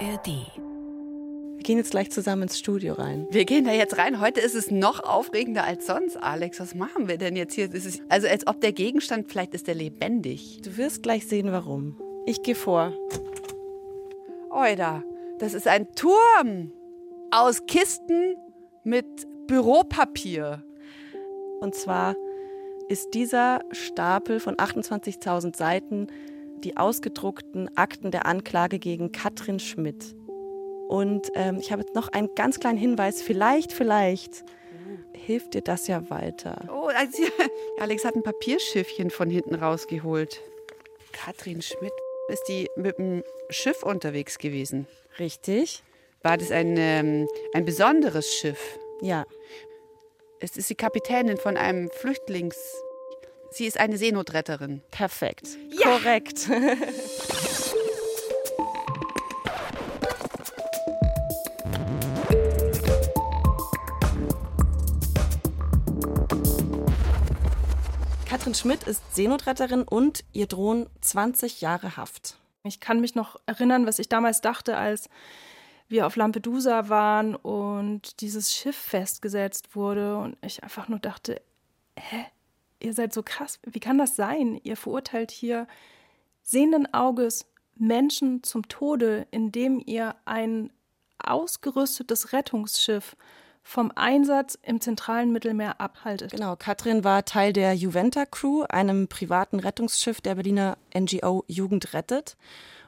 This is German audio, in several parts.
ARD. Wir gehen jetzt gleich zusammen ins Studio rein. Wir gehen da jetzt rein. Heute ist es noch aufregender als sonst, Alex. Was machen wir denn jetzt hier? Es also als ob der Gegenstand, vielleicht ist der lebendig. Du wirst gleich sehen, warum. Ich gehe vor. Oida, das ist ein Turm aus Kisten mit Büropapier. Und zwar ist dieser Stapel von 28.000 Seiten die ausgedruckten Akten der Anklage gegen Katrin Schmidt. Und ähm, ich habe jetzt noch einen ganz kleinen Hinweis. Vielleicht, vielleicht hilft dir das ja weiter. Oh, also, Alex hat ein Papierschiffchen von hinten rausgeholt. Katrin Schmidt ist die mit dem Schiff unterwegs gewesen. Richtig. War das ein, ähm, ein besonderes Schiff? Ja. Es ist die Kapitänin von einem Flüchtlings. Sie ist eine Seenotretterin. Perfekt. Ja. Korrekt. Katrin Schmidt ist Seenotretterin und ihr drohen 20 Jahre Haft. Ich kann mich noch erinnern, was ich damals dachte, als wir auf Lampedusa waren und dieses Schiff festgesetzt wurde und ich einfach nur dachte, hä, ihr seid so krass, wie kann das sein? Ihr verurteilt hier sehenden Auges Menschen zum Tode, indem ihr ein ausgerüstetes Rettungsschiff vom Einsatz im zentralen Mittelmeer abhaltet. Genau, Katrin war Teil der Juventa Crew, einem privaten Rettungsschiff der Berliner NGO Jugend rettet.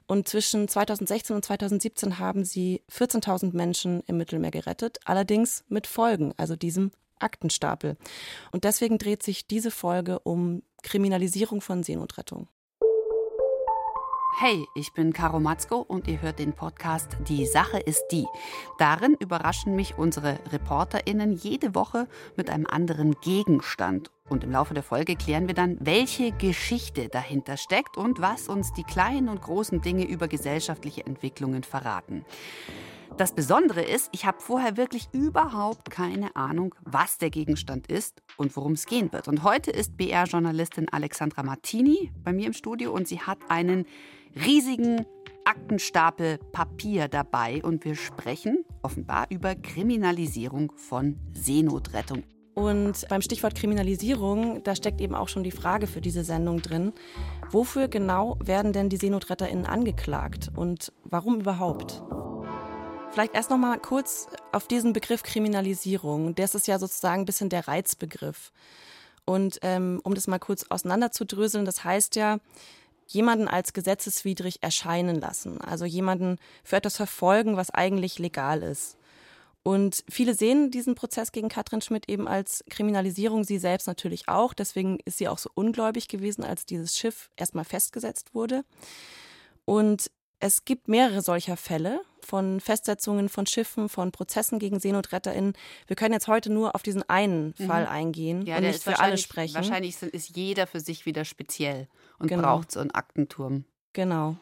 Und zwischen 2016 und 2017 haben sie 14.000 Menschen im Mittelmeer gerettet, allerdings mit Folgen, also diesem Aktenstapel. Und deswegen dreht sich diese Folge um Kriminalisierung von Seenotrettung. Hey, ich bin Caro Matzko und ihr hört den Podcast Die Sache ist die. Darin überraschen mich unsere ReporterInnen jede Woche mit einem anderen Gegenstand. Und im Laufe der Folge klären wir dann, welche Geschichte dahinter steckt und was uns die kleinen und großen Dinge über gesellschaftliche Entwicklungen verraten. Das Besondere ist, ich habe vorher wirklich überhaupt keine Ahnung, was der Gegenstand ist und worum es gehen wird. Und heute ist BR-Journalistin Alexandra Martini bei mir im Studio und sie hat einen riesigen Aktenstapel Papier dabei und wir sprechen offenbar über Kriminalisierung von Seenotrettung. Und beim Stichwort Kriminalisierung, da steckt eben auch schon die Frage für diese Sendung drin. Wofür genau werden denn die SeenotretterInnen angeklagt und warum überhaupt? Vielleicht erst noch mal kurz auf diesen Begriff Kriminalisierung. Das ist ja sozusagen ein bisschen der Reizbegriff. Und ähm, um das mal kurz auseinanderzudröseln, das heißt ja, jemanden als gesetzeswidrig erscheinen lassen, also jemanden für etwas verfolgen, was eigentlich legal ist. Und viele sehen diesen Prozess gegen Katrin Schmidt eben als Kriminalisierung, sie selbst natürlich auch. Deswegen ist sie auch so ungläubig gewesen, als dieses Schiff erstmal festgesetzt wurde. Und es gibt mehrere solcher Fälle von Festsetzungen von Schiffen, von Prozessen gegen SeenotretterInnen. Wir können jetzt heute nur auf diesen einen mhm. Fall eingehen ja, und nicht für alle sprechen. Wahrscheinlich ist jeder für sich wieder speziell und genau. braucht so einen Aktenturm. Genau.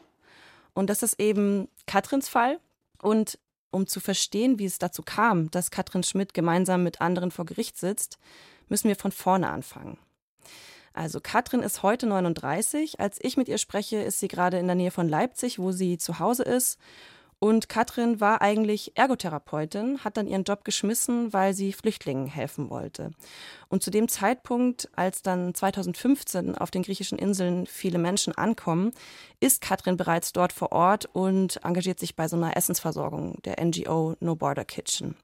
Und das ist eben Katrins Fall. Und um zu verstehen, wie es dazu kam, dass Katrin Schmidt gemeinsam mit anderen vor Gericht sitzt, müssen wir von vorne anfangen. Also Katrin ist heute 39. Als ich mit ihr spreche, ist sie gerade in der Nähe von Leipzig, wo sie zu Hause ist. Und Katrin war eigentlich Ergotherapeutin, hat dann ihren Job geschmissen, weil sie Flüchtlingen helfen wollte. Und zu dem Zeitpunkt, als dann 2015 auf den griechischen Inseln viele Menschen ankommen, ist Katrin bereits dort vor Ort und engagiert sich bei so einer Essensversorgung der NGO No Border Kitchen.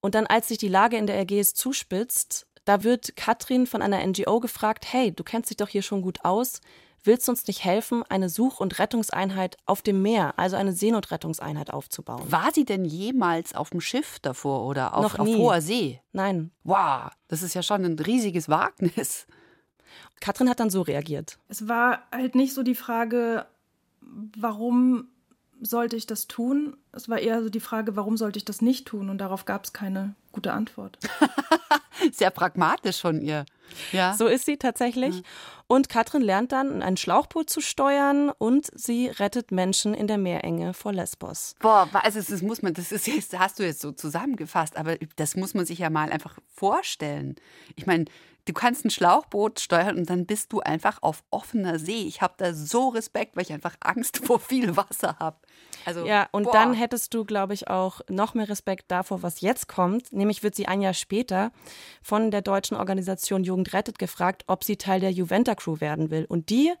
Und dann, als sich die Lage in der Ägäis zuspitzt, da wird Katrin von einer NGO gefragt, hey, du kennst dich doch hier schon gut aus, willst du uns nicht helfen, eine Such- und Rettungseinheit auf dem Meer, also eine Seenotrettungseinheit aufzubauen? War sie denn jemals auf dem Schiff davor oder auf, auf hoher See? Nein. Wow, das ist ja schon ein riesiges Wagnis. Katrin hat dann so reagiert. Es war halt nicht so die Frage, warum sollte ich das tun? Es war eher so die Frage, warum sollte ich das nicht tun? Und darauf gab es keine gute Antwort. Sehr pragmatisch von ihr. Ja. So ist sie tatsächlich. Ja. Und Katrin lernt dann, ein Schlauchboot zu steuern und sie rettet Menschen in der Meerenge vor Lesbos. Boah, also das muss man, das ist jetzt, hast du jetzt so zusammengefasst, aber das muss man sich ja mal einfach vorstellen. Ich meine, Du kannst ein Schlauchboot steuern und dann bist du einfach auf offener See. Ich habe da so Respekt, weil ich einfach Angst vor viel Wasser habe. Also, ja, und boah. dann hättest du, glaube ich, auch noch mehr Respekt davor, was jetzt kommt. Nämlich wird sie ein Jahr später von der deutschen Organisation Jugend rettet gefragt, ob sie Teil der Juventa Crew werden will. Und die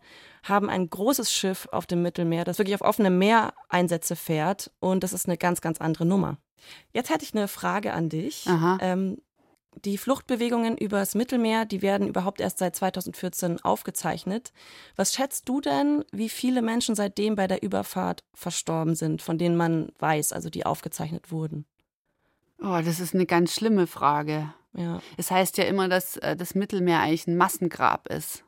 haben ein großes Schiff auf dem Mittelmeer, das wirklich auf offenem Meer Einsätze fährt. Und das ist eine ganz, ganz andere Nummer. Jetzt hätte ich eine Frage an dich. Ähm, die Fluchtbewegungen übers Mittelmeer, die werden überhaupt erst seit 2014 aufgezeichnet. Was schätzt du denn, wie viele Menschen seitdem bei der Überfahrt verstorben sind, von denen man weiß, also die aufgezeichnet wurden? Oh, das ist eine ganz schlimme Frage. Ja. Es heißt ja immer, dass äh, das Mittelmeer eigentlich ein Massengrab ist.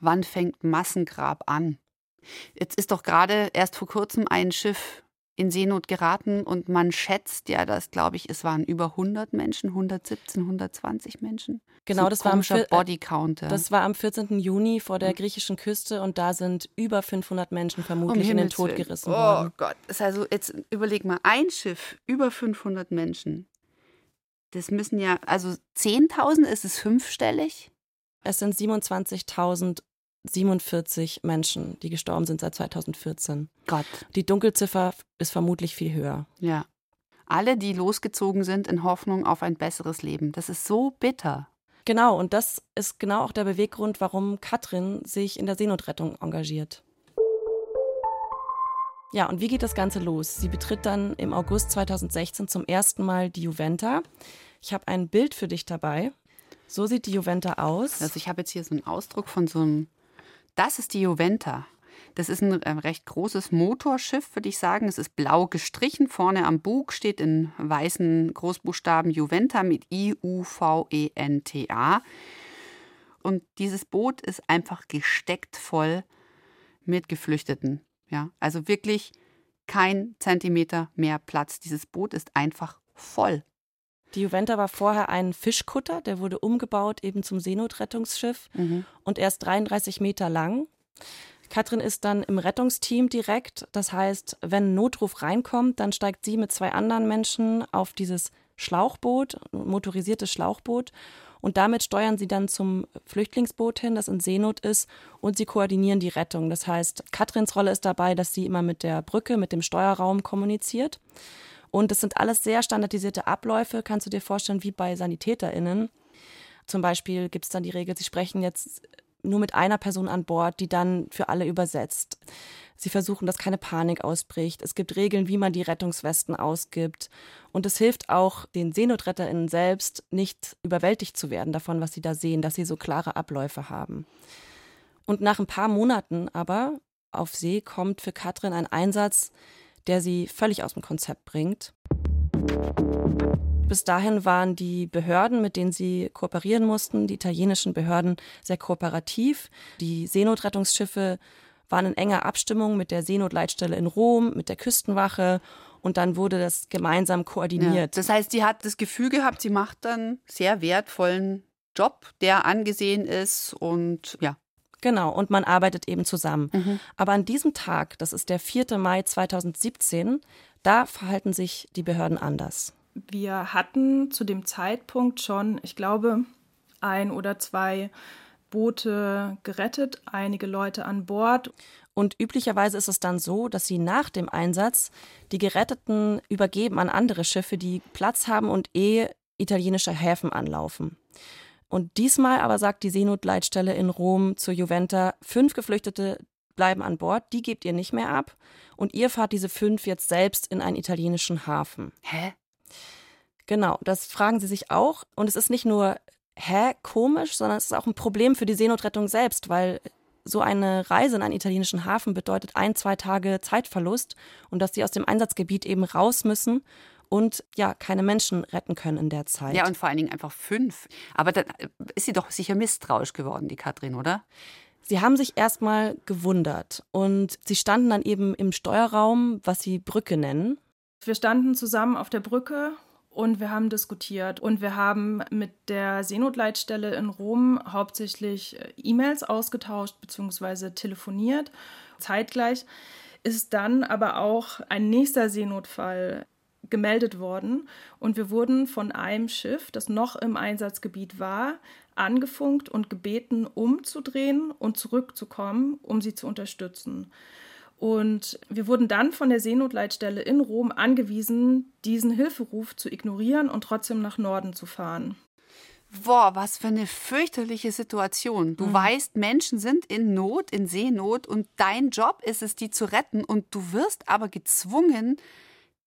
Wann fängt Massengrab an? Jetzt ist doch gerade erst vor kurzem ein Schiff in Seenot geraten und man schätzt ja, dass, glaube ich, es waren über 100 Menschen, 117, 120 Menschen. Genau, so das war am Bodycounter. Das war am 14. Juni vor der griechischen Küste und da sind über 500 Menschen vermutlich um in den Tod gerissen oh worden. Oh Gott, das also jetzt überleg mal, ein Schiff, über 500 Menschen. Das müssen ja, also 10.000 ist es fünfstellig? Es sind 27.000 47 Menschen, die gestorben sind seit 2014. Gott. Die Dunkelziffer ist vermutlich viel höher. Ja. Alle, die losgezogen sind in Hoffnung auf ein besseres Leben. Das ist so bitter. Genau, und das ist genau auch der Beweggrund, warum Katrin sich in der Seenotrettung engagiert. Ja, und wie geht das Ganze los? Sie betritt dann im August 2016 zum ersten Mal die Juventa. Ich habe ein Bild für dich dabei. So sieht die Juventa aus. Also ich habe jetzt hier so einen Ausdruck von so einem das ist die Juventa. Das ist ein recht großes Motorschiff, würde ich sagen. Es ist blau gestrichen. Vorne am Bug steht in weißen Großbuchstaben Juventa mit I-U-V-E-N-T-A. Und dieses Boot ist einfach gesteckt voll mit Geflüchteten. Ja, also wirklich kein Zentimeter mehr Platz. Dieses Boot ist einfach voll. Die Juventa war vorher ein Fischkutter, der wurde umgebaut eben zum Seenotrettungsschiff mhm. und erst 33 Meter lang. Katrin ist dann im Rettungsteam direkt. Das heißt, wenn ein Notruf reinkommt, dann steigt sie mit zwei anderen Menschen auf dieses Schlauchboot, motorisiertes Schlauchboot. Und damit steuern sie dann zum Flüchtlingsboot hin, das in Seenot ist, und sie koordinieren die Rettung. Das heißt, Katrins Rolle ist dabei, dass sie immer mit der Brücke, mit dem Steuerraum kommuniziert. Und das sind alles sehr standardisierte Abläufe, kannst du dir vorstellen, wie bei SanitäterInnen. Zum Beispiel gibt es dann die Regel, sie sprechen jetzt nur mit einer Person an Bord, die dann für alle übersetzt. Sie versuchen, dass keine Panik ausbricht. Es gibt Regeln, wie man die Rettungswesten ausgibt. Und es hilft auch den SeenotretterInnen selbst, nicht überwältigt zu werden davon, was sie da sehen, dass sie so klare Abläufe haben. Und nach ein paar Monaten aber auf See kommt für Katrin ein Einsatz, der sie völlig aus dem Konzept bringt. Bis dahin waren die Behörden, mit denen sie kooperieren mussten, die italienischen Behörden, sehr kooperativ. Die Seenotrettungsschiffe waren in enger Abstimmung mit der Seenotleitstelle in Rom, mit der Küstenwache und dann wurde das gemeinsam koordiniert. Ja, das heißt, sie hat das Gefühl gehabt, sie macht dann sehr wertvollen Job, der angesehen ist und ja, Genau, und man arbeitet eben zusammen. Mhm. Aber an diesem Tag, das ist der 4. Mai 2017, da verhalten sich die Behörden anders. Wir hatten zu dem Zeitpunkt schon, ich glaube, ein oder zwei Boote gerettet, einige Leute an Bord. Und üblicherweise ist es dann so, dass sie nach dem Einsatz die Geretteten übergeben an andere Schiffe, die Platz haben und eh italienische Häfen anlaufen. Und diesmal aber sagt die Seenotleitstelle in Rom zur Juventa, fünf Geflüchtete bleiben an Bord, die gebt ihr nicht mehr ab. Und ihr fahrt diese fünf jetzt selbst in einen italienischen Hafen. Hä? Genau, das fragen sie sich auch. Und es ist nicht nur, hä, komisch, sondern es ist auch ein Problem für die Seenotrettung selbst, weil so eine Reise in einen italienischen Hafen bedeutet ein, zwei Tage Zeitverlust und dass sie aus dem Einsatzgebiet eben raus müssen und ja, keine Menschen retten können in der Zeit. Ja, und vor allen Dingen einfach fünf. Aber dann ist sie doch sicher misstrauisch geworden, die Katrin, oder? Sie haben sich erstmal gewundert und sie standen dann eben im Steuerraum, was sie Brücke nennen. Wir standen zusammen auf der Brücke und wir haben diskutiert und wir haben mit der Seenotleitstelle in Rom hauptsächlich äh, E-Mails ausgetauscht bzw. telefoniert. Zeitgleich ist dann aber auch ein nächster Seenotfall gemeldet worden und wir wurden von einem Schiff, das noch im Einsatzgebiet war, angefunkt und gebeten, umzudrehen und zurückzukommen, um sie zu unterstützen. Und wir wurden dann von der Seenotleitstelle in Rom angewiesen, diesen Hilferuf zu ignorieren und trotzdem nach Norden zu fahren. Boah, was für eine fürchterliche Situation. Du mhm. weißt, Menschen sind in Not, in Seenot und dein Job ist es, die zu retten und du wirst aber gezwungen,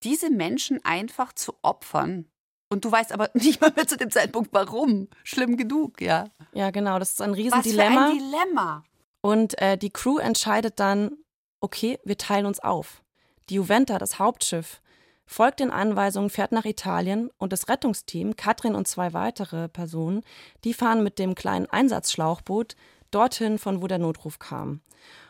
diese Menschen einfach zu opfern. Und du weißt aber nicht mal mehr zu dem Zeitpunkt, warum. Schlimm genug, ja. Ja, genau, das ist ein Riesendilemma. Was für ein Dilemma. Und äh, die Crew entscheidet dann, okay, wir teilen uns auf. Die Juventa, das Hauptschiff, folgt den Anweisungen, fährt nach Italien und das Rettungsteam, Katrin und zwei weitere Personen, die fahren mit dem kleinen Einsatzschlauchboot dorthin, von wo der Notruf kam.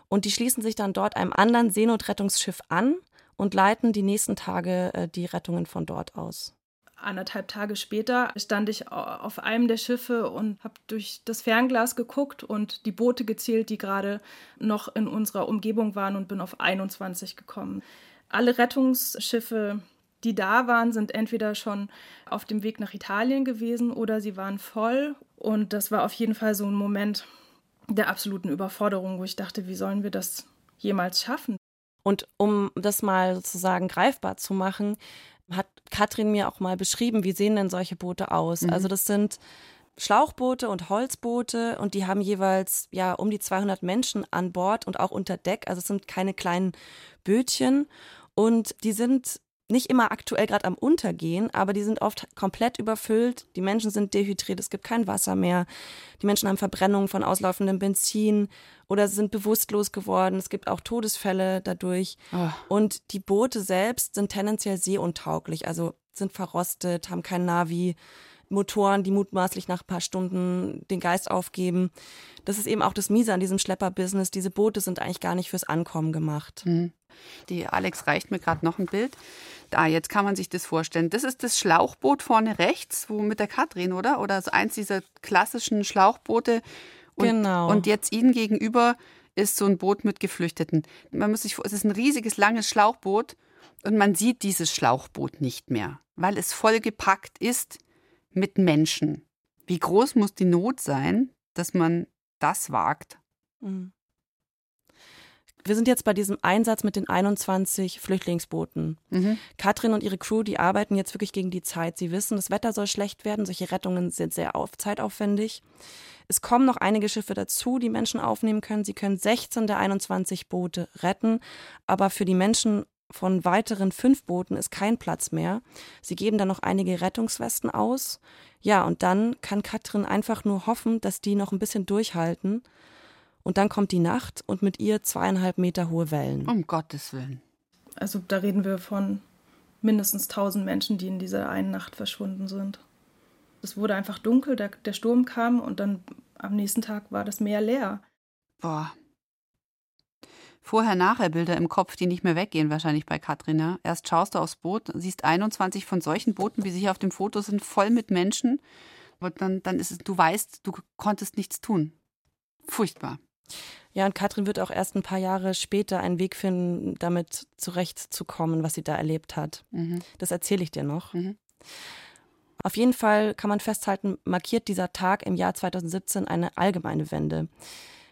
Und die schließen sich dann dort einem anderen Seenotrettungsschiff an und leiten die nächsten Tage äh, die Rettungen von dort aus. Anderthalb Tage später stand ich auf einem der Schiffe und habe durch das Fernglas geguckt und die Boote gezählt, die gerade noch in unserer Umgebung waren und bin auf 21 gekommen. Alle Rettungsschiffe, die da waren, sind entweder schon auf dem Weg nach Italien gewesen oder sie waren voll. Und das war auf jeden Fall so ein Moment der absoluten Überforderung, wo ich dachte, wie sollen wir das jemals schaffen? Und um das mal sozusagen greifbar zu machen, hat Katrin mir auch mal beschrieben, wie sehen denn solche Boote aus? Mhm. Also das sind Schlauchboote und Holzboote und die haben jeweils ja um die 200 Menschen an Bord und auch unter Deck. Also es sind keine kleinen Bötchen und die sind nicht immer aktuell gerade am Untergehen, aber die sind oft komplett überfüllt. Die Menschen sind dehydriert, es gibt kein Wasser mehr. Die Menschen haben Verbrennungen von auslaufendem Benzin oder sind bewusstlos geworden. Es gibt auch Todesfälle dadurch. Oh. Und die Boote selbst sind tendenziell seeuntauglich, also sind verrostet, haben kein Navi. Motoren, die mutmaßlich nach ein paar Stunden den Geist aufgeben. Das ist eben auch das Miese an diesem Schlepper-Business. Diese Boote sind eigentlich gar nicht fürs Ankommen gemacht. Mhm. Die Alex reicht mir gerade noch ein Bild. Da, jetzt kann man sich das vorstellen. Das ist das Schlauchboot vorne rechts, wo mit der Katrin, oder? Oder so eins dieser klassischen Schlauchboote. Und, genau. Und jetzt ihnen gegenüber ist so ein Boot mit Geflüchteten. Man muss sich es ist ein riesiges, langes Schlauchboot und man sieht dieses Schlauchboot nicht mehr, weil es vollgepackt ist mit Menschen. Wie groß muss die Not sein, dass man das wagt? Mhm. Wir sind jetzt bei diesem Einsatz mit den 21 Flüchtlingsbooten. Mhm. Katrin und ihre Crew, die arbeiten jetzt wirklich gegen die Zeit. Sie wissen, das Wetter soll schlecht werden. Solche Rettungen sind sehr auf, zeitaufwendig. Es kommen noch einige Schiffe dazu, die Menschen aufnehmen können. Sie können 16 der 21 Boote retten. Aber für die Menschen von weiteren fünf Booten ist kein Platz mehr. Sie geben dann noch einige Rettungswesten aus. Ja, und dann kann Katrin einfach nur hoffen, dass die noch ein bisschen durchhalten und dann kommt die Nacht und mit ihr zweieinhalb Meter hohe Wellen. Um Gottes Willen. Also da reden wir von mindestens tausend Menschen, die in dieser einen Nacht verschwunden sind. Es wurde einfach dunkel, der, der Sturm kam und dann am nächsten Tag war das Meer leer. Boah. Vorher-Nachher-Bilder im Kopf, die nicht mehr weggehen, wahrscheinlich bei Katrin. Ja? Erst schaust du aufs Boot, siehst 21 von solchen Booten, wie sie hier auf dem Foto sind, voll mit Menschen. Und dann, dann ist es, du weißt, du konntest nichts tun. Furchtbar. Ja, und Katrin wird auch erst ein paar Jahre später einen Weg finden, damit zurechtzukommen, was sie da erlebt hat. Mhm. Das erzähle ich dir noch. Mhm. Auf jeden Fall kann man festhalten, markiert dieser Tag im Jahr 2017 eine allgemeine Wende.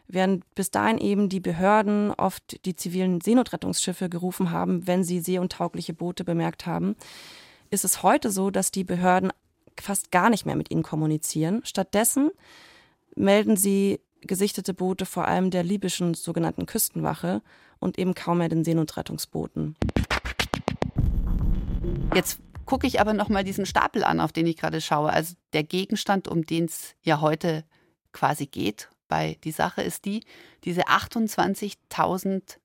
Während bis dahin eben die Behörden oft die zivilen Seenotrettungsschiffe gerufen haben, wenn sie seeuntaugliche Boote bemerkt haben, ist es heute so, dass die Behörden fast gar nicht mehr mit ihnen kommunizieren. Stattdessen melden sie gesichtete Boote vor allem der libyschen sogenannten Küstenwache und eben kaum mehr den Seenotrettungsbooten. Jetzt gucke ich aber noch mal diesen Stapel an, auf den ich gerade schaue. Also der Gegenstand, um den es ja heute quasi geht, bei die Sache ist die, diese 28.000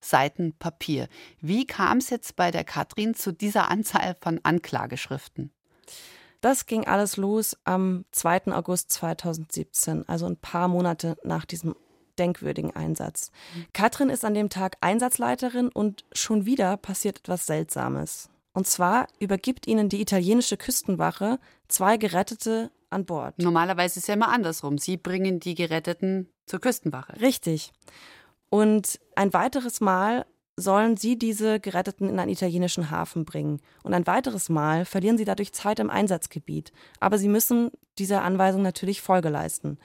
Seiten Papier. Wie kam es jetzt bei der Katrin zu dieser Anzahl von Anklageschriften? Das ging alles los am 2. August 2017, also ein paar Monate nach diesem denkwürdigen Einsatz. Katrin ist an dem Tag Einsatzleiterin und schon wieder passiert etwas Seltsames. Und zwar übergibt ihnen die italienische Küstenwache zwei Gerettete an Bord. Normalerweise ist es ja immer andersrum. Sie bringen die Geretteten zur Küstenwache. Richtig. Und ein weiteres Mal sollen sie diese Geretteten in einen italienischen Hafen bringen. Und ein weiteres Mal verlieren sie dadurch Zeit im Einsatzgebiet. Aber sie müssen dieser Anweisung natürlich Folge leisten.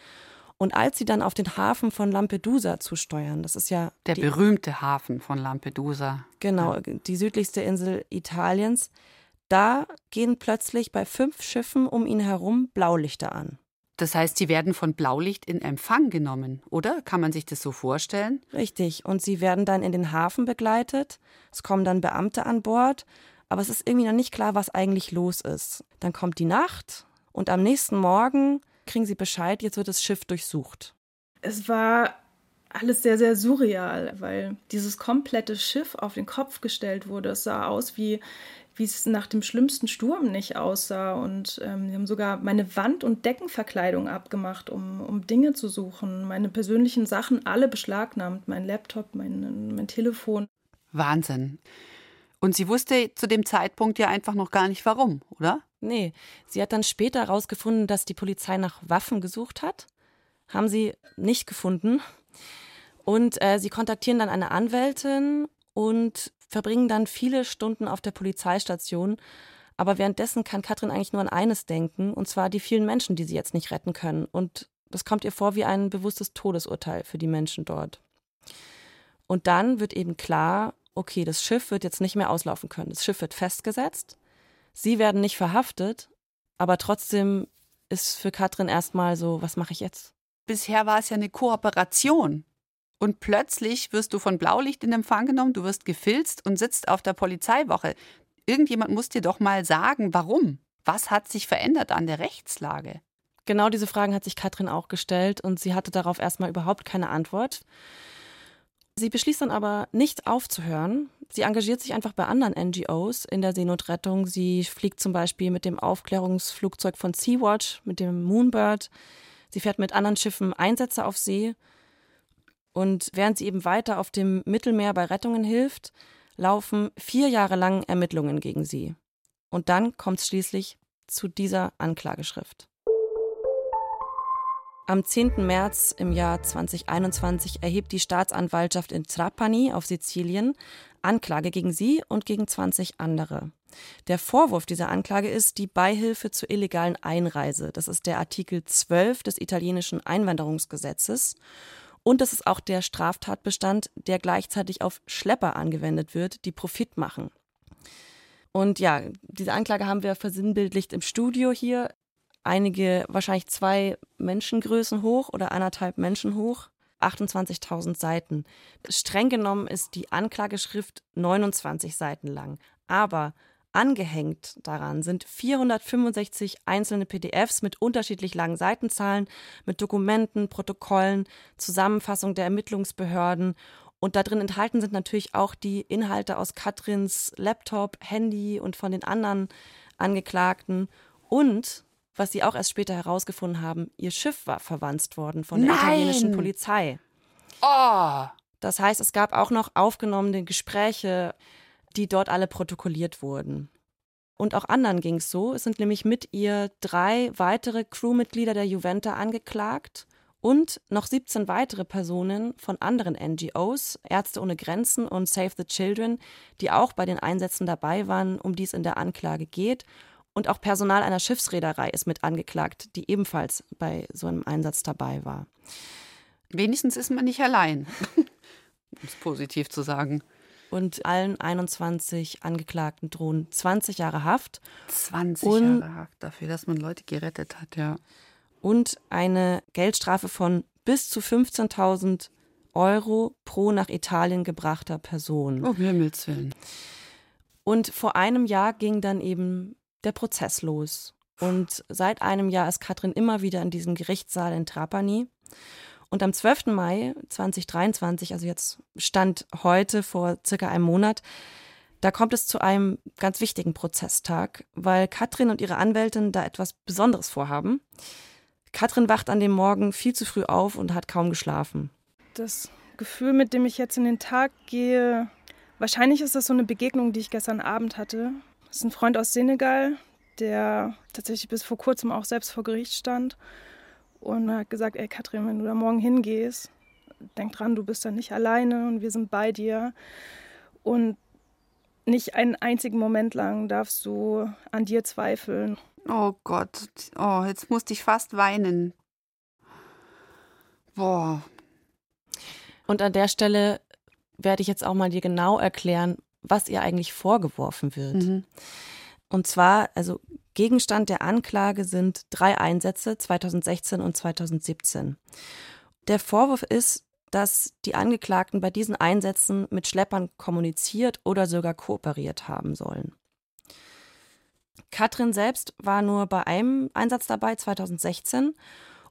Und als sie dann auf den Hafen von Lampedusa zusteuern, das ist ja. Der berühmte Hafen von Lampedusa. Genau, ja. die südlichste Insel Italiens. Da gehen plötzlich bei fünf Schiffen um ihn herum Blaulichter an. Das heißt, sie werden von Blaulicht in Empfang genommen, oder? Kann man sich das so vorstellen? Richtig. Und sie werden dann in den Hafen begleitet. Es kommen dann Beamte an Bord. Aber es ist irgendwie noch nicht klar, was eigentlich los ist. Dann kommt die Nacht und am nächsten Morgen kriegen sie Bescheid, jetzt wird das Schiff durchsucht. Es war alles sehr, sehr surreal, weil dieses komplette Schiff auf den Kopf gestellt wurde. Es sah aus wie wie es nach dem schlimmsten Sturm nicht aussah. Und ähm, die haben sogar meine Wand- und Deckenverkleidung abgemacht, um, um Dinge zu suchen. Meine persönlichen Sachen alle beschlagnahmt. Mein Laptop, mein, mein Telefon. Wahnsinn. Und sie wusste zu dem Zeitpunkt ja einfach noch gar nicht warum, oder? Nee, sie hat dann später herausgefunden, dass die Polizei nach Waffen gesucht hat. Haben sie nicht gefunden. Und äh, sie kontaktieren dann eine Anwältin und verbringen dann viele Stunden auf der Polizeistation. Aber währenddessen kann Katrin eigentlich nur an eines denken, und zwar die vielen Menschen, die sie jetzt nicht retten können. Und das kommt ihr vor wie ein bewusstes Todesurteil für die Menschen dort. Und dann wird eben klar, okay, das Schiff wird jetzt nicht mehr auslaufen können. Das Schiff wird festgesetzt. Sie werden nicht verhaftet, aber trotzdem ist für Katrin erstmal so, was mache ich jetzt? Bisher war es ja eine Kooperation und plötzlich wirst du von Blaulicht in Empfang genommen, du wirst gefilzt und sitzt auf der Polizeiwoche. Irgendjemand muss dir doch mal sagen, warum? Was hat sich verändert an der Rechtslage? Genau diese Fragen hat sich Katrin auch gestellt und sie hatte darauf erstmal überhaupt keine Antwort. Sie beschließt dann aber nicht aufzuhören. Sie engagiert sich einfach bei anderen NGOs in der Seenotrettung. Sie fliegt zum Beispiel mit dem Aufklärungsflugzeug von Sea-Watch, mit dem Moonbird. Sie fährt mit anderen Schiffen Einsätze auf See und während sie eben weiter auf dem Mittelmeer bei Rettungen hilft, laufen vier Jahre lang Ermittlungen gegen sie. Und dann kommt es schließlich zu dieser Anklageschrift. Am 10. März im Jahr 2021 erhebt die Staatsanwaltschaft in Trapani auf Sizilien Anklage gegen sie und gegen 20 andere. Der Vorwurf dieser Anklage ist die Beihilfe zur illegalen Einreise. Das ist der Artikel 12 des italienischen Einwanderungsgesetzes. Und es ist auch der Straftatbestand, der gleichzeitig auf Schlepper angewendet wird, die Profit machen. Und ja, diese Anklage haben wir versinnbildlicht im Studio hier. Einige, wahrscheinlich zwei Menschengrößen hoch oder anderthalb Menschen hoch. 28.000 Seiten. Streng genommen ist die Anklageschrift 29 Seiten lang. Aber Angehängt daran sind 465 einzelne PDFs mit unterschiedlich langen Seitenzahlen, mit Dokumenten, Protokollen, Zusammenfassung der Ermittlungsbehörden. Und da drin enthalten sind natürlich auch die Inhalte aus Katrins Laptop, Handy und von den anderen Angeklagten. Und, was sie auch erst später herausgefunden haben, ihr Schiff war verwanzt worden von der Nein. italienischen Polizei. Oh! Das heißt, es gab auch noch aufgenommene Gespräche die dort alle protokolliert wurden. Und auch anderen ging es so. Es sind nämlich mit ihr drei weitere Crewmitglieder der Juventa angeklagt und noch 17 weitere Personen von anderen NGOs, Ärzte ohne Grenzen und Save the Children, die auch bei den Einsätzen dabei waren, um die es in der Anklage geht. Und auch Personal einer Schiffsreederei ist mit angeklagt, die ebenfalls bei so einem Einsatz dabei war. Wenigstens ist man nicht allein, um es positiv zu sagen und allen 21 Angeklagten drohen 20 Jahre Haft. 20 und, Jahre Haft dafür, dass man Leute gerettet hat, ja. Und eine Geldstrafe von bis zu 15.000 Euro pro nach Italien gebrachter Person. Oh, Himmels Willen. Und vor einem Jahr ging dann eben der Prozess los. Und seit einem Jahr ist Katrin immer wieder in diesem Gerichtssaal in Trapani. Und am 12. Mai 2023, also jetzt Stand heute vor circa einem Monat, da kommt es zu einem ganz wichtigen Prozesstag, weil Katrin und ihre Anwältin da etwas Besonderes vorhaben. Katrin wacht an dem Morgen viel zu früh auf und hat kaum geschlafen. Das Gefühl, mit dem ich jetzt in den Tag gehe, wahrscheinlich ist das so eine Begegnung, die ich gestern Abend hatte. Das ist ein Freund aus Senegal, der tatsächlich bis vor kurzem auch selbst vor Gericht stand und hat gesagt, ey Katrin, wenn du da morgen hingehst, denk dran, du bist da nicht alleine und wir sind bei dir. Und nicht einen einzigen Moment lang darfst du an dir zweifeln. Oh Gott, oh, jetzt musste ich fast weinen. Boah. Und an der Stelle werde ich jetzt auch mal dir genau erklären, was ihr eigentlich vorgeworfen wird. Mhm. Und zwar, also Gegenstand der Anklage sind drei Einsätze 2016 und 2017. Der Vorwurf ist, dass die Angeklagten bei diesen Einsätzen mit Schleppern kommuniziert oder sogar kooperiert haben sollen. Katrin selbst war nur bei einem Einsatz dabei, 2016,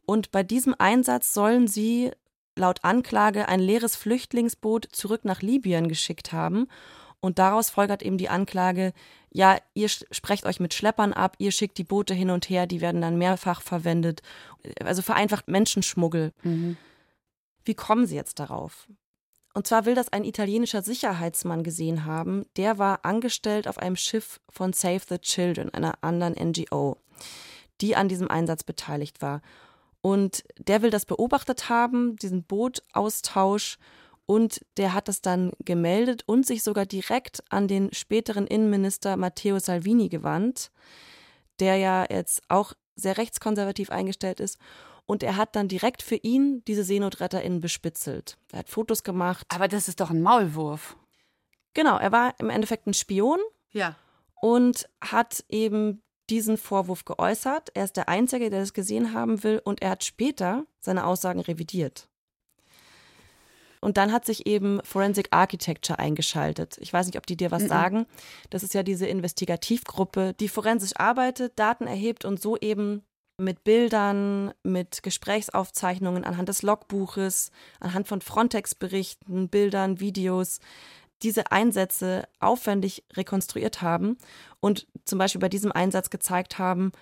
und bei diesem Einsatz sollen sie laut Anklage ein leeres Flüchtlingsboot zurück nach Libyen geschickt haben. Und daraus folgert eben die Anklage, ja, ihr sprecht euch mit Schleppern ab, ihr schickt die Boote hin und her, die werden dann mehrfach verwendet. Also vereinfacht Menschenschmuggel. Mhm. Wie kommen Sie jetzt darauf? Und zwar will das ein italienischer Sicherheitsmann gesehen haben, der war angestellt auf einem Schiff von Save the Children, einer anderen NGO, die an diesem Einsatz beteiligt war. Und der will das beobachtet haben, diesen Bootaustausch, und der hat das dann gemeldet und sich sogar direkt an den späteren Innenminister Matteo Salvini gewandt, der ja jetzt auch sehr rechtskonservativ eingestellt ist und er hat dann direkt für ihn diese SeenotretterInnen bespitzelt. Er hat Fotos gemacht. Aber das ist doch ein Maulwurf. Genau, er war im Endeffekt ein Spion. Ja. Und hat eben diesen Vorwurf geäußert. Er ist der Einzige, der das gesehen haben will. Und er hat später seine Aussagen revidiert. Und dann hat sich eben Forensic Architecture eingeschaltet. Ich weiß nicht, ob die dir was mm -mm. sagen. Das ist ja diese Investigativgruppe, die forensisch arbeitet, Daten erhebt und so eben mit Bildern, mit Gesprächsaufzeichnungen anhand des Logbuches, anhand von Frontex-Berichten, Bildern, Videos diese Einsätze aufwendig rekonstruiert haben und zum Beispiel bei diesem Einsatz gezeigt haben,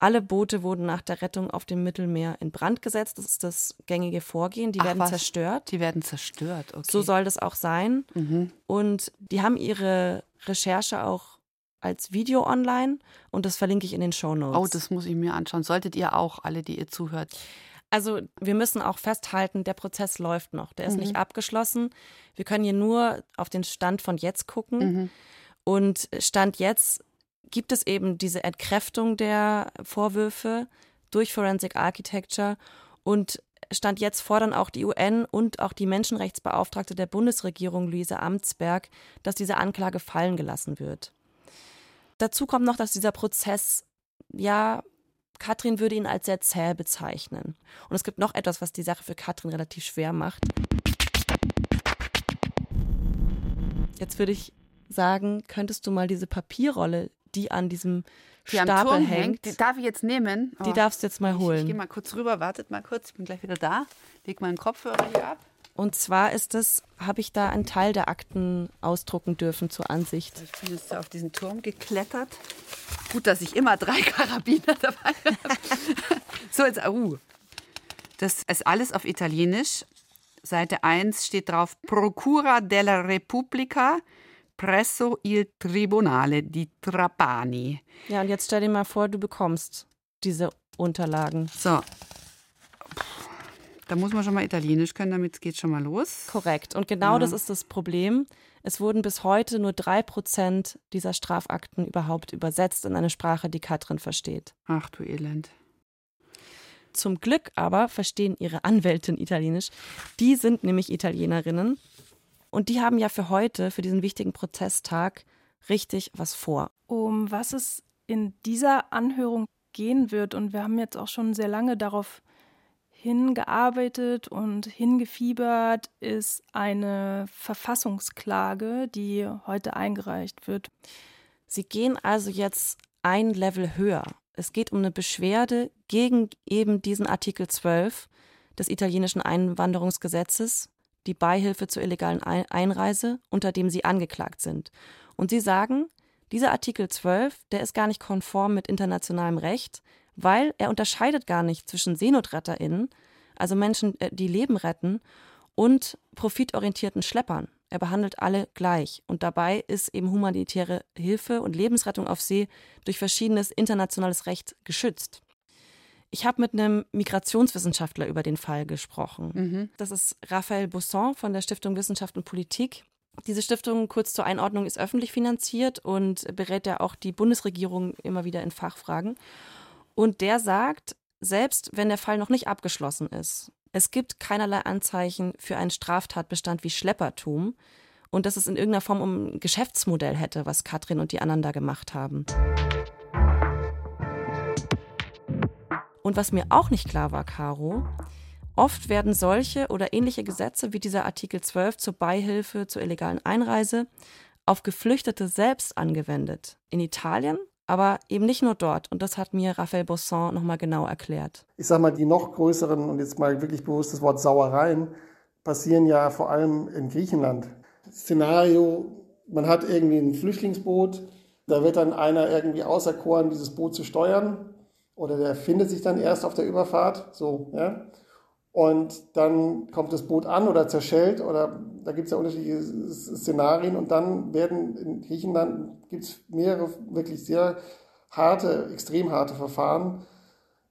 alle Boote wurden nach der Rettung auf dem Mittelmeer in Brand gesetzt. Das ist das gängige Vorgehen. Die Ach, werden was? zerstört. Die werden zerstört, okay. So soll das auch sein. Mhm. Und die haben ihre Recherche auch als Video online und das verlinke ich in den Show Notes. Oh, das muss ich mir anschauen. Solltet ihr auch, alle, die ihr zuhört. Also wir müssen auch festhalten, der Prozess läuft noch. Der ist mhm. nicht abgeschlossen. Wir können hier nur auf den Stand von jetzt gucken. Mhm. Und Stand jetzt gibt es eben diese Entkräftung der Vorwürfe durch Forensic Architecture und Stand jetzt fordern auch die UN und auch die Menschenrechtsbeauftragte der Bundesregierung, Luise Amtsberg, dass diese Anklage fallen gelassen wird. Dazu kommt noch, dass dieser Prozess, ja, Katrin würde ihn als sehr zäh bezeichnen. Und es gibt noch etwas, was die Sache für Katrin relativ schwer macht. Jetzt würde ich sagen, könntest du mal diese Papierrolle, die an diesem die Stapel hängt, die darf ich jetzt nehmen? Oh. Die darfst du jetzt mal holen. Ich, ich gehe mal kurz rüber, wartet mal kurz, ich bin gleich wieder da. Leg meinen Kopfhörer hier ab. Und zwar ist es, habe ich da einen Teil der Akten ausdrucken dürfen zur Ansicht. Ich bin jetzt auf diesen Turm geklettert. Gut, dass ich immer drei Karabiner dabei habe. so, jetzt, uh. Das ist alles auf Italienisch. Seite 1 steht drauf Procura della Repubblica presso il Tribunale di Trapani. Ja, und jetzt stell dir mal vor, du bekommst diese Unterlagen. So, da muss man schon mal Italienisch können, damit geht schon mal los. Korrekt. Und genau ja. das ist das Problem. Es wurden bis heute nur drei Prozent dieser Strafakten überhaupt übersetzt in eine Sprache, die Katrin versteht. Ach du Elend. Zum Glück aber verstehen ihre Anwältin Italienisch. Die sind nämlich Italienerinnen. Und die haben ja für heute, für diesen wichtigen Prozesstag, richtig was vor. Um was es in dieser Anhörung gehen wird, und wir haben jetzt auch schon sehr lange darauf hingearbeitet und hingefiebert ist eine Verfassungsklage, die heute eingereicht wird. Sie gehen also jetzt ein Level höher. Es geht um eine Beschwerde gegen eben diesen Artikel 12 des italienischen Einwanderungsgesetzes, die Beihilfe zur illegalen Einreise, unter dem sie angeklagt sind. Und sie sagen, dieser Artikel 12, der ist gar nicht konform mit internationalem Recht, weil er unterscheidet gar nicht zwischen SeenotretterInnen, also Menschen, äh, die Leben retten, und profitorientierten Schleppern. Er behandelt alle gleich. Und dabei ist eben humanitäre Hilfe und Lebensrettung auf See durch verschiedenes internationales Recht geschützt. Ich habe mit einem Migrationswissenschaftler über den Fall gesprochen. Mhm. Das ist Raphael Busson von der Stiftung Wissenschaft und Politik. Diese Stiftung, kurz zur Einordnung, ist öffentlich finanziert und berät ja auch die Bundesregierung immer wieder in Fachfragen. Und der sagt, selbst wenn der Fall noch nicht abgeschlossen ist, es gibt keinerlei Anzeichen für einen Straftatbestand wie Schleppertum und dass es in irgendeiner Form um ein Geschäftsmodell hätte, was Katrin und die anderen da gemacht haben. Und was mir auch nicht klar war, Caro, oft werden solche oder ähnliche Gesetze wie dieser Artikel 12 zur Beihilfe zur illegalen Einreise auf Geflüchtete selbst angewendet. In Italien, aber eben nicht nur dort. Und das hat mir Raphael Bosson nochmal genau erklärt. Ich sage mal, die noch größeren und jetzt mal wirklich bewusst das Wort Sauereien passieren ja vor allem in Griechenland. Szenario, man hat irgendwie ein Flüchtlingsboot, da wird dann einer irgendwie auserkoren, dieses Boot zu steuern oder der findet sich dann erst auf der Überfahrt, so, ja. Und dann kommt das Boot an oder zerschellt oder da gibt es ja unterschiedliche Szenarien und dann werden in Griechenland gibt es mehrere wirklich sehr harte, extrem harte Verfahren,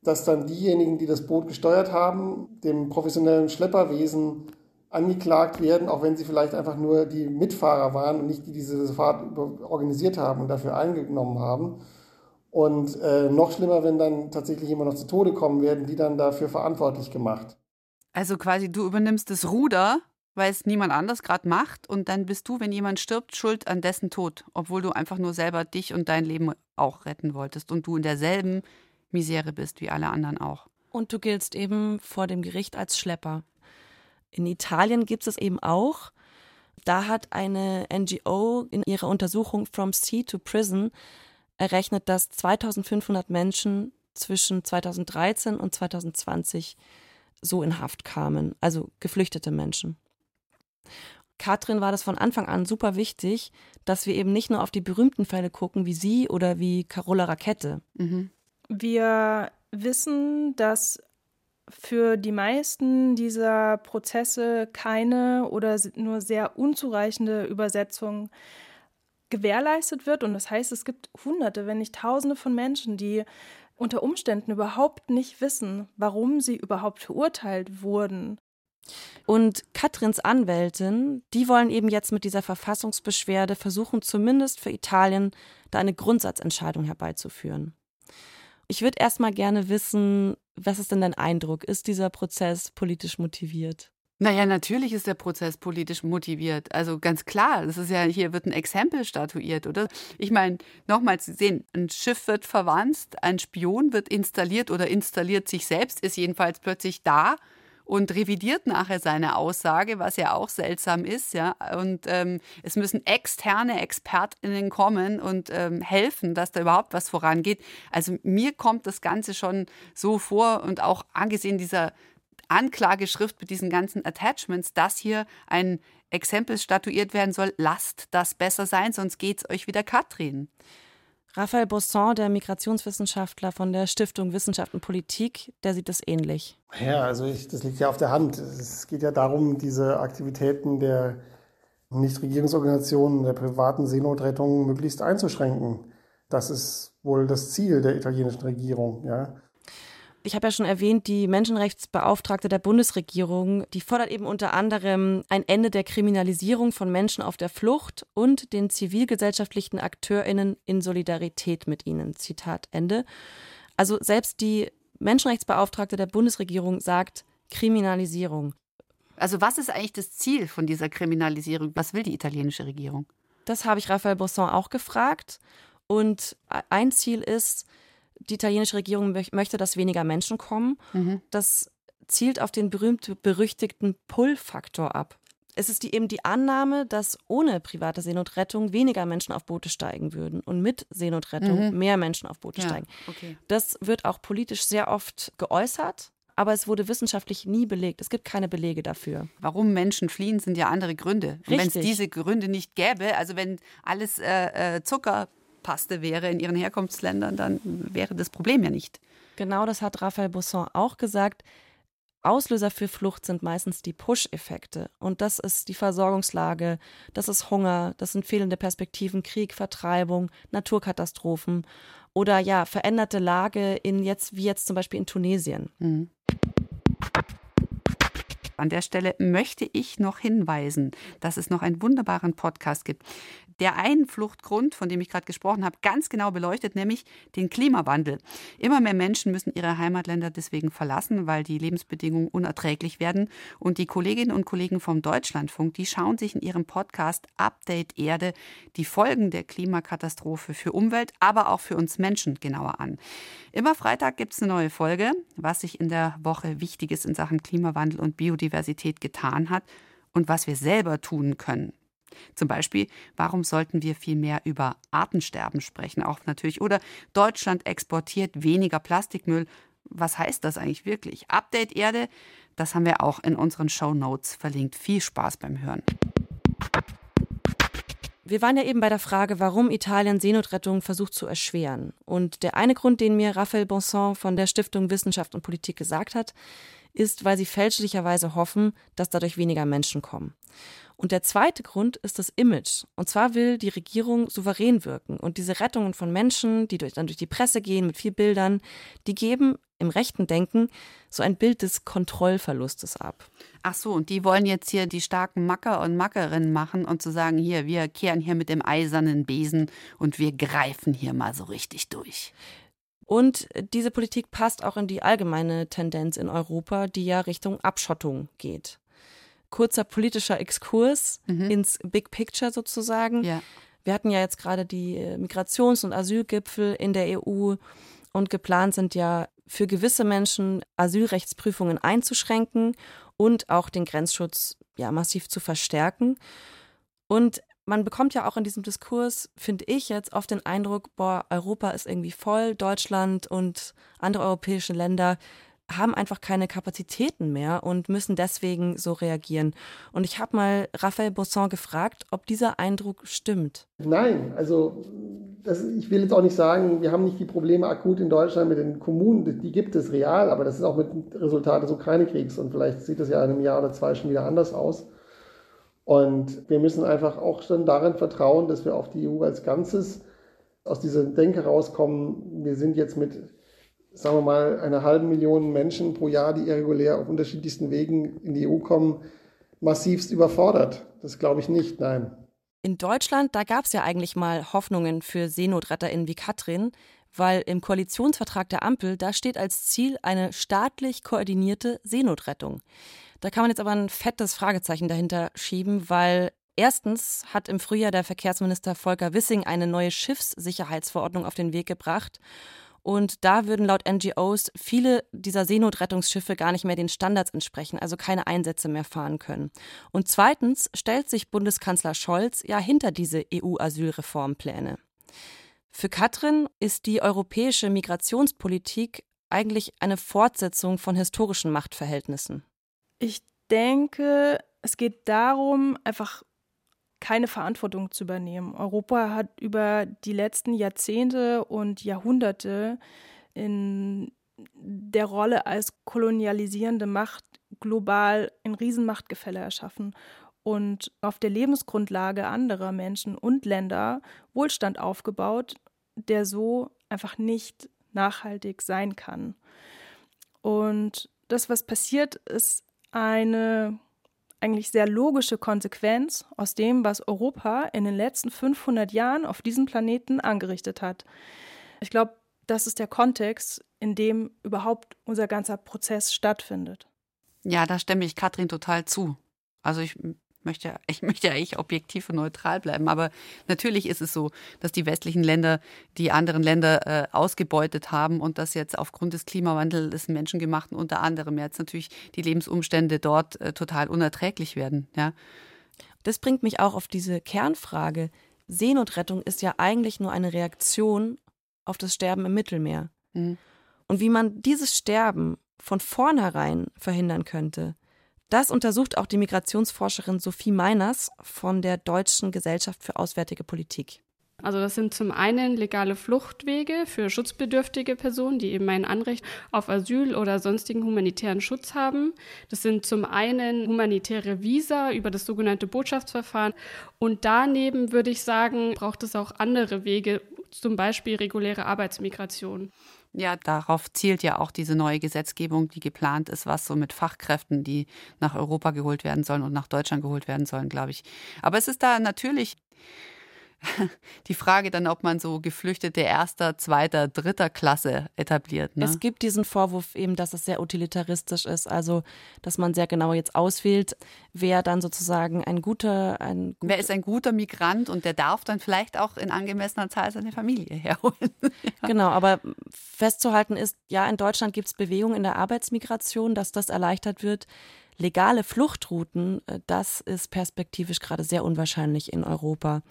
dass dann diejenigen, die das Boot gesteuert haben, dem professionellen Schlepperwesen angeklagt werden, auch wenn sie vielleicht einfach nur die Mitfahrer waren und nicht die diese Fahrt organisiert haben und dafür eingenommen haben. Und äh, noch schlimmer, wenn dann tatsächlich jemand noch zu Tode kommen, werden die dann dafür verantwortlich gemacht. Also quasi du übernimmst das Ruder, weil es niemand anders gerade macht und dann bist du, wenn jemand stirbt, schuld an dessen Tod, obwohl du einfach nur selber dich und dein Leben auch retten wolltest und du in derselben Misere bist wie alle anderen auch. Und du giltst eben vor dem Gericht als Schlepper. In Italien gibt es eben auch. Da hat eine NGO in ihrer Untersuchung From Sea to Prison errechnet, dass 2500 Menschen zwischen 2013 und 2020 so in Haft kamen, also geflüchtete Menschen. Katrin war das von Anfang an super wichtig, dass wir eben nicht nur auf die berühmten Fälle gucken, wie sie oder wie Carola Rakete. Mhm. Wir wissen, dass für die meisten dieser Prozesse keine oder nur sehr unzureichende Übersetzung gewährleistet wird. Und das heißt, es gibt Hunderte, wenn nicht Tausende von Menschen, die unter Umständen überhaupt nicht wissen, warum sie überhaupt verurteilt wurden. Und Katrins Anwältin, die wollen eben jetzt mit dieser Verfassungsbeschwerde versuchen, zumindest für Italien da eine Grundsatzentscheidung herbeizuführen. Ich würde erstmal gerne wissen, was ist denn dein Eindruck? Ist dieser Prozess politisch motiviert? Naja, natürlich ist der Prozess politisch motiviert. Also ganz klar, das ist ja, hier wird ein Exempel statuiert, oder? Ich meine, nochmal zu sehen, ein Schiff wird verwandt, ein Spion wird installiert oder installiert sich selbst, ist jedenfalls plötzlich da und revidiert nachher seine Aussage, was ja auch seltsam ist, ja. Und ähm, es müssen externe ExpertInnen kommen und ähm, helfen, dass da überhaupt was vorangeht. Also mir kommt das Ganze schon so vor und auch angesehen dieser Anklageschrift mit diesen ganzen Attachments, dass hier ein Exempel statuiert werden soll, lasst das besser sein, sonst geht's euch wieder Katrin. Raphael Bosson, der Migrationswissenschaftler von der Stiftung Wissenschaft und Politik, der sieht das ähnlich. Ja, also ich, das liegt ja auf der Hand. Es geht ja darum, diese Aktivitäten der Nichtregierungsorganisationen, der privaten Seenotrettung möglichst einzuschränken. Das ist wohl das Ziel der italienischen Regierung. Ja. Ich habe ja schon erwähnt, die Menschenrechtsbeauftragte der Bundesregierung, die fordert eben unter anderem ein Ende der Kriminalisierung von Menschen auf der Flucht und den zivilgesellschaftlichen AkteurInnen in Solidarität mit ihnen. Zitat Ende. Also selbst die Menschenrechtsbeauftragte der Bundesregierung sagt Kriminalisierung. Also was ist eigentlich das Ziel von dieser Kriminalisierung? Was will die italienische Regierung? Das habe ich Raphael Bosson auch gefragt. Und ein Ziel ist, die italienische Regierung möchte, dass weniger Menschen kommen. Mhm. Das zielt auf den berühmt-berüchtigten Pull-Faktor ab. Es ist die, eben die Annahme, dass ohne private Seenotrettung weniger Menschen auf Boote steigen würden und mit Seenotrettung mhm. mehr Menschen auf Boote ja, steigen. Okay. Das wird auch politisch sehr oft geäußert, aber es wurde wissenschaftlich nie belegt. Es gibt keine Belege dafür. Warum Menschen fliehen, sind ja andere Gründe. Wenn es diese Gründe nicht gäbe, also wenn alles äh, äh Zucker Paste wäre in ihren Herkunftsländern, dann wäre das Problem ja nicht. Genau das hat Raphael Busson auch gesagt. Auslöser für Flucht sind meistens die Push-Effekte. Und das ist die Versorgungslage, das ist Hunger, das sind fehlende Perspektiven, Krieg, Vertreibung, Naturkatastrophen oder ja, veränderte Lage in jetzt, wie jetzt zum Beispiel in Tunesien. Mhm. An der Stelle möchte ich noch hinweisen, dass es noch einen wunderbaren Podcast gibt, der einen Fluchtgrund, von dem ich gerade gesprochen habe, ganz genau beleuchtet, nämlich den Klimawandel. Immer mehr Menschen müssen ihre Heimatländer deswegen verlassen, weil die Lebensbedingungen unerträglich werden. Und die Kolleginnen und Kollegen vom Deutschlandfunk, die schauen sich in ihrem Podcast Update Erde die Folgen der Klimakatastrophe für Umwelt, aber auch für uns Menschen genauer an. Immer Freitag gibt es eine neue Folge, was sich in der Woche Wichtiges in Sachen Klimawandel und Biodiversität getan hat und was wir selber tun können. Zum Beispiel, warum sollten wir viel mehr über Artensterben sprechen, auch natürlich. Oder Deutschland exportiert weniger Plastikmüll. Was heißt das eigentlich wirklich? Update Erde, das haben wir auch in unseren Show Notes verlinkt. Viel Spaß beim Hören. Wir waren ja eben bei der Frage, warum Italien Seenotrettung versucht zu erschweren. Und der eine Grund, den mir Raphael Bonson von der Stiftung Wissenschaft und Politik gesagt hat, ist, weil sie fälschlicherweise hoffen, dass dadurch weniger Menschen kommen. Und der zweite Grund ist das Image. Und zwar will die Regierung souverän wirken. Und diese Rettungen von Menschen, die durch, dann durch die Presse gehen mit vielen Bildern, die geben im rechten Denken so ein Bild des Kontrollverlustes ab. Ach so, und die wollen jetzt hier die starken Macker und Mackerinnen machen und zu sagen, hier, wir kehren hier mit dem eisernen Besen und wir greifen hier mal so richtig durch. Und diese Politik passt auch in die allgemeine Tendenz in Europa, die ja Richtung Abschottung geht kurzer politischer Exkurs mhm. ins Big Picture sozusagen. Ja. Wir hatten ja jetzt gerade die äh, Migrations- und Asylgipfel in der EU und geplant sind ja für gewisse Menschen Asylrechtsprüfungen einzuschränken und auch den Grenzschutz ja massiv zu verstärken. Und man bekommt ja auch in diesem Diskurs, finde ich jetzt, oft den Eindruck, boah, Europa ist irgendwie voll, Deutschland und andere europäische Länder haben einfach keine Kapazitäten mehr und müssen deswegen so reagieren. Und ich habe mal Raphael Bosson gefragt, ob dieser Eindruck stimmt. Nein, also das, ich will jetzt auch nicht sagen, wir haben nicht die Probleme akut in Deutschland mit den Kommunen, die gibt es real, aber das ist auch mit Resultat des Ukraine-Kriegs und vielleicht sieht das ja in einem Jahr oder zwei schon wieder anders aus. Und wir müssen einfach auch schon darin vertrauen, dass wir auf die EU als Ganzes aus dieser Denke rauskommen, wir sind jetzt mit sagen wir mal, einer halben Million Menschen pro Jahr, die irregulär auf unterschiedlichsten Wegen in die EU kommen, massivst überfordert. Das glaube ich nicht, nein. In Deutschland, da gab es ja eigentlich mal Hoffnungen für SeenotretterInnen wie Katrin, weil im Koalitionsvertrag der Ampel, da steht als Ziel eine staatlich koordinierte Seenotrettung. Da kann man jetzt aber ein fettes Fragezeichen dahinter schieben, weil Erstens hat im Frühjahr der Verkehrsminister Volker Wissing eine neue Schiffssicherheitsverordnung auf den Weg gebracht. Und da würden laut NGOs viele dieser Seenotrettungsschiffe gar nicht mehr den Standards entsprechen, also keine Einsätze mehr fahren können. Und zweitens stellt sich Bundeskanzler Scholz ja hinter diese EU-Asylreformpläne. Für Katrin ist die europäische Migrationspolitik eigentlich eine Fortsetzung von historischen Machtverhältnissen. Ich denke, es geht darum, einfach keine Verantwortung zu übernehmen. Europa hat über die letzten Jahrzehnte und Jahrhunderte in der Rolle als kolonialisierende Macht global ein Riesenmachtgefälle erschaffen und auf der Lebensgrundlage anderer Menschen und Länder Wohlstand aufgebaut, der so einfach nicht nachhaltig sein kann. Und das, was passiert, ist eine eigentlich sehr logische Konsequenz aus dem, was Europa in den letzten 500 Jahren auf diesem Planeten angerichtet hat. Ich glaube, das ist der Kontext, in dem überhaupt unser ganzer Prozess stattfindet. Ja, da stimme ich Katrin total zu. Also ich möchte, ich möchte ja eigentlich objektiv und neutral bleiben. Aber natürlich ist es so, dass die westlichen Länder die anderen Länder äh, ausgebeutet haben und dass jetzt aufgrund des Klimawandels des Menschengemachten unter anderem jetzt natürlich die Lebensumstände dort äh, total unerträglich werden. Ja. Das bringt mich auch auf diese Kernfrage. Seenotrettung ist ja eigentlich nur eine Reaktion auf das Sterben im Mittelmeer. Mhm. Und wie man dieses Sterben von vornherein verhindern könnte, das untersucht auch die Migrationsforscherin Sophie Meiners von der Deutschen Gesellschaft für Auswärtige Politik. Also das sind zum einen legale Fluchtwege für schutzbedürftige Personen, die eben ein Anrecht auf Asyl oder sonstigen humanitären Schutz haben. Das sind zum einen humanitäre Visa über das sogenannte Botschaftsverfahren. Und daneben würde ich sagen, braucht es auch andere Wege, zum Beispiel reguläre Arbeitsmigration. Ja, darauf zielt ja auch diese neue Gesetzgebung, die geplant ist, was so mit Fachkräften, die nach Europa geholt werden sollen und nach Deutschland geholt werden sollen, glaube ich. Aber es ist da natürlich die Frage dann, ob man so Geflüchtete erster, zweiter, dritter Klasse etabliert. Ne? Es gibt diesen Vorwurf eben, dass es sehr utilitaristisch ist, also dass man sehr genau jetzt auswählt, wer dann sozusagen ein guter, ein guter wer ist ein guter Migrant und der darf dann vielleicht auch in angemessener Zahl seine Familie herholen. ja. Genau, aber festzuhalten ist, ja, in Deutschland gibt es Bewegung in der Arbeitsmigration, dass das erleichtert wird legale Fluchtrouten, äh, das ist perspektivisch gerade sehr unwahrscheinlich in Europa.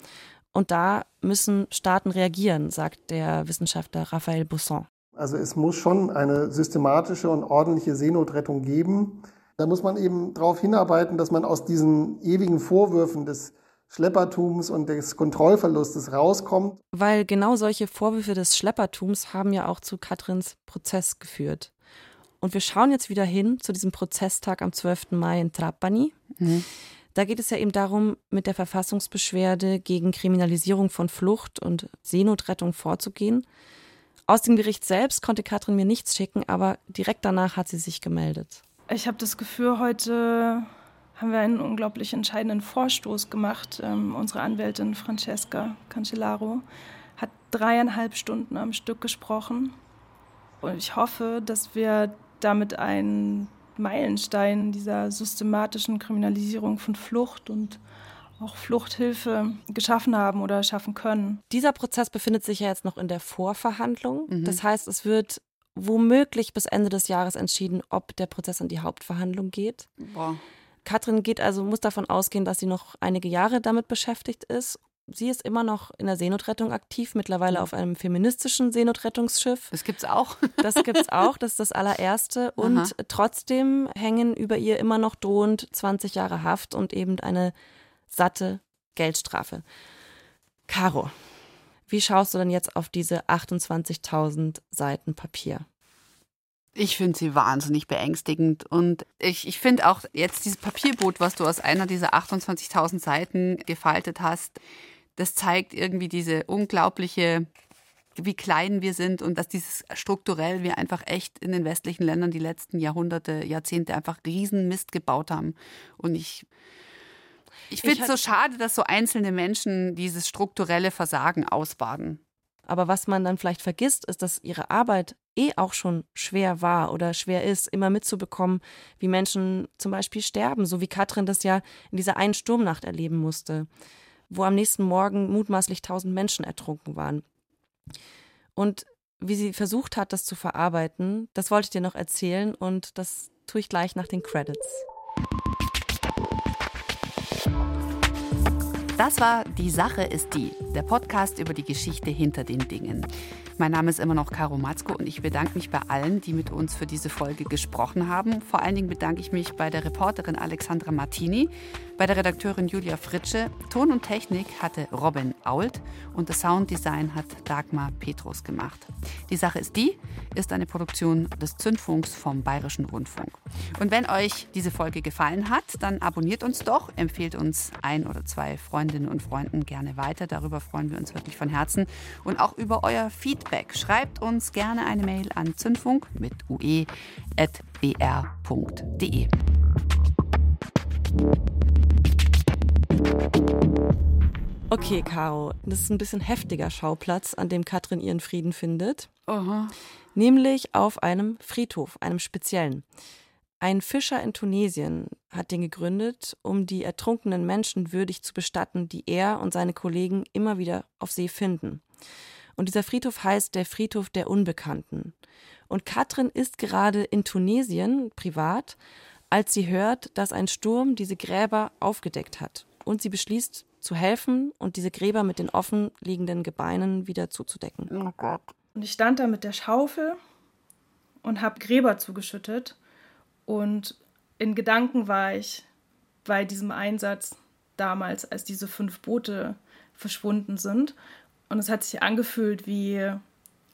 Und da müssen Staaten reagieren, sagt der Wissenschaftler Raphael Busson. Also es muss schon eine systematische und ordentliche Seenotrettung geben. Da muss man eben darauf hinarbeiten, dass man aus diesen ewigen Vorwürfen des Schleppertums und des Kontrollverlustes rauskommt. Weil genau solche Vorwürfe des Schleppertums haben ja auch zu Katrins Prozess geführt. Und wir schauen jetzt wieder hin zu diesem Prozesstag am 12. Mai in Trapani. Mhm. Da geht es ja eben darum, mit der Verfassungsbeschwerde gegen Kriminalisierung von Flucht und Seenotrettung vorzugehen. Aus dem Gericht selbst konnte Katrin mir nichts schicken, aber direkt danach hat sie sich gemeldet. Ich habe das Gefühl, heute haben wir einen unglaublich entscheidenden Vorstoß gemacht. Ähm, unsere Anwältin Francesca Cancellaro hat dreieinhalb Stunden am Stück gesprochen. Und ich hoffe, dass wir damit einen Meilenstein dieser systematischen Kriminalisierung von Flucht und auch Fluchthilfe geschaffen haben oder schaffen können. Dieser Prozess befindet sich ja jetzt noch in der Vorverhandlung. Mhm. Das heißt, es wird womöglich bis Ende des Jahres entschieden, ob der Prozess in die Hauptverhandlung geht. Boah. Katrin geht also, muss davon ausgehen, dass sie noch einige Jahre damit beschäftigt ist sie ist immer noch in der Seenotrettung aktiv, mittlerweile auf einem feministischen Seenotrettungsschiff. Das gibt's auch. Das gibt's auch, das ist das allererste. Und Aha. trotzdem hängen über ihr immer noch drohend 20 Jahre Haft und eben eine satte Geldstrafe. Caro, wie schaust du denn jetzt auf diese 28.000 Seiten Papier? Ich finde sie wahnsinnig beängstigend. Und ich, ich finde auch jetzt dieses Papierboot, was du aus einer dieser 28.000 Seiten gefaltet hast, das zeigt irgendwie diese unglaubliche, wie klein wir sind und dass dieses strukturell wir einfach echt in den westlichen Ländern die letzten Jahrhunderte, Jahrzehnte einfach Riesenmist gebaut haben. Und ich, ich finde es so schade, dass so einzelne Menschen dieses strukturelle Versagen ausbaden. Aber was man dann vielleicht vergisst, ist, dass ihre Arbeit eh auch schon schwer war oder schwer ist, immer mitzubekommen, wie Menschen zum Beispiel sterben, so wie Katrin das ja in dieser einen Sturmnacht erleben musste wo am nächsten Morgen mutmaßlich tausend Menschen ertrunken waren. Und wie sie versucht hat, das zu verarbeiten, das wollte ich dir noch erzählen und das tue ich gleich nach den Credits. Das war Die Sache ist die, der Podcast über die Geschichte hinter den Dingen. Mein Name ist immer noch Caro Matzko und ich bedanke mich bei allen, die mit uns für diese Folge gesprochen haben. Vor allen Dingen bedanke ich mich bei der Reporterin Alexandra Martini, bei der Redakteurin Julia Fritsche. Ton und Technik hatte Robin Ault und das Sounddesign hat Dagmar Petrus gemacht. Die Sache ist die, ist eine Produktion des Zündfunks vom Bayerischen Rundfunk. Und wenn euch diese Folge gefallen hat, dann abonniert uns doch, empfehlt uns ein oder zwei Freundinnen und Freunden gerne weiter. Darüber freuen wir uns wirklich von Herzen und auch über euer Feedback. Schreibt uns gerne eine Mail an zündfunk mit ue.br.de. Okay, Caro, das ist ein bisschen heftiger Schauplatz, an dem Katrin ihren Frieden findet. Aha. Nämlich auf einem Friedhof, einem speziellen. Ein Fischer in Tunesien hat den gegründet, um die ertrunkenen Menschen würdig zu bestatten, die er und seine Kollegen immer wieder auf See finden. Und dieser Friedhof heißt der Friedhof der Unbekannten. Und Katrin ist gerade in Tunesien, privat, als sie hört, dass ein Sturm diese Gräber aufgedeckt hat. Und sie beschließt zu helfen und diese Gräber mit den offen liegenden Gebeinen wieder zuzudecken. Oh Gott. Und ich stand da mit der Schaufel und habe Gräber zugeschüttet. Und in Gedanken war ich bei diesem Einsatz damals, als diese fünf Boote verschwunden sind und es hat sich angefühlt wie,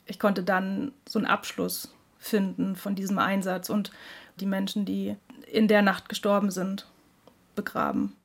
ich konnte dann so einen Abschluss finden von diesem Einsatz und die Menschen, die in der Nacht gestorben sind, begraben.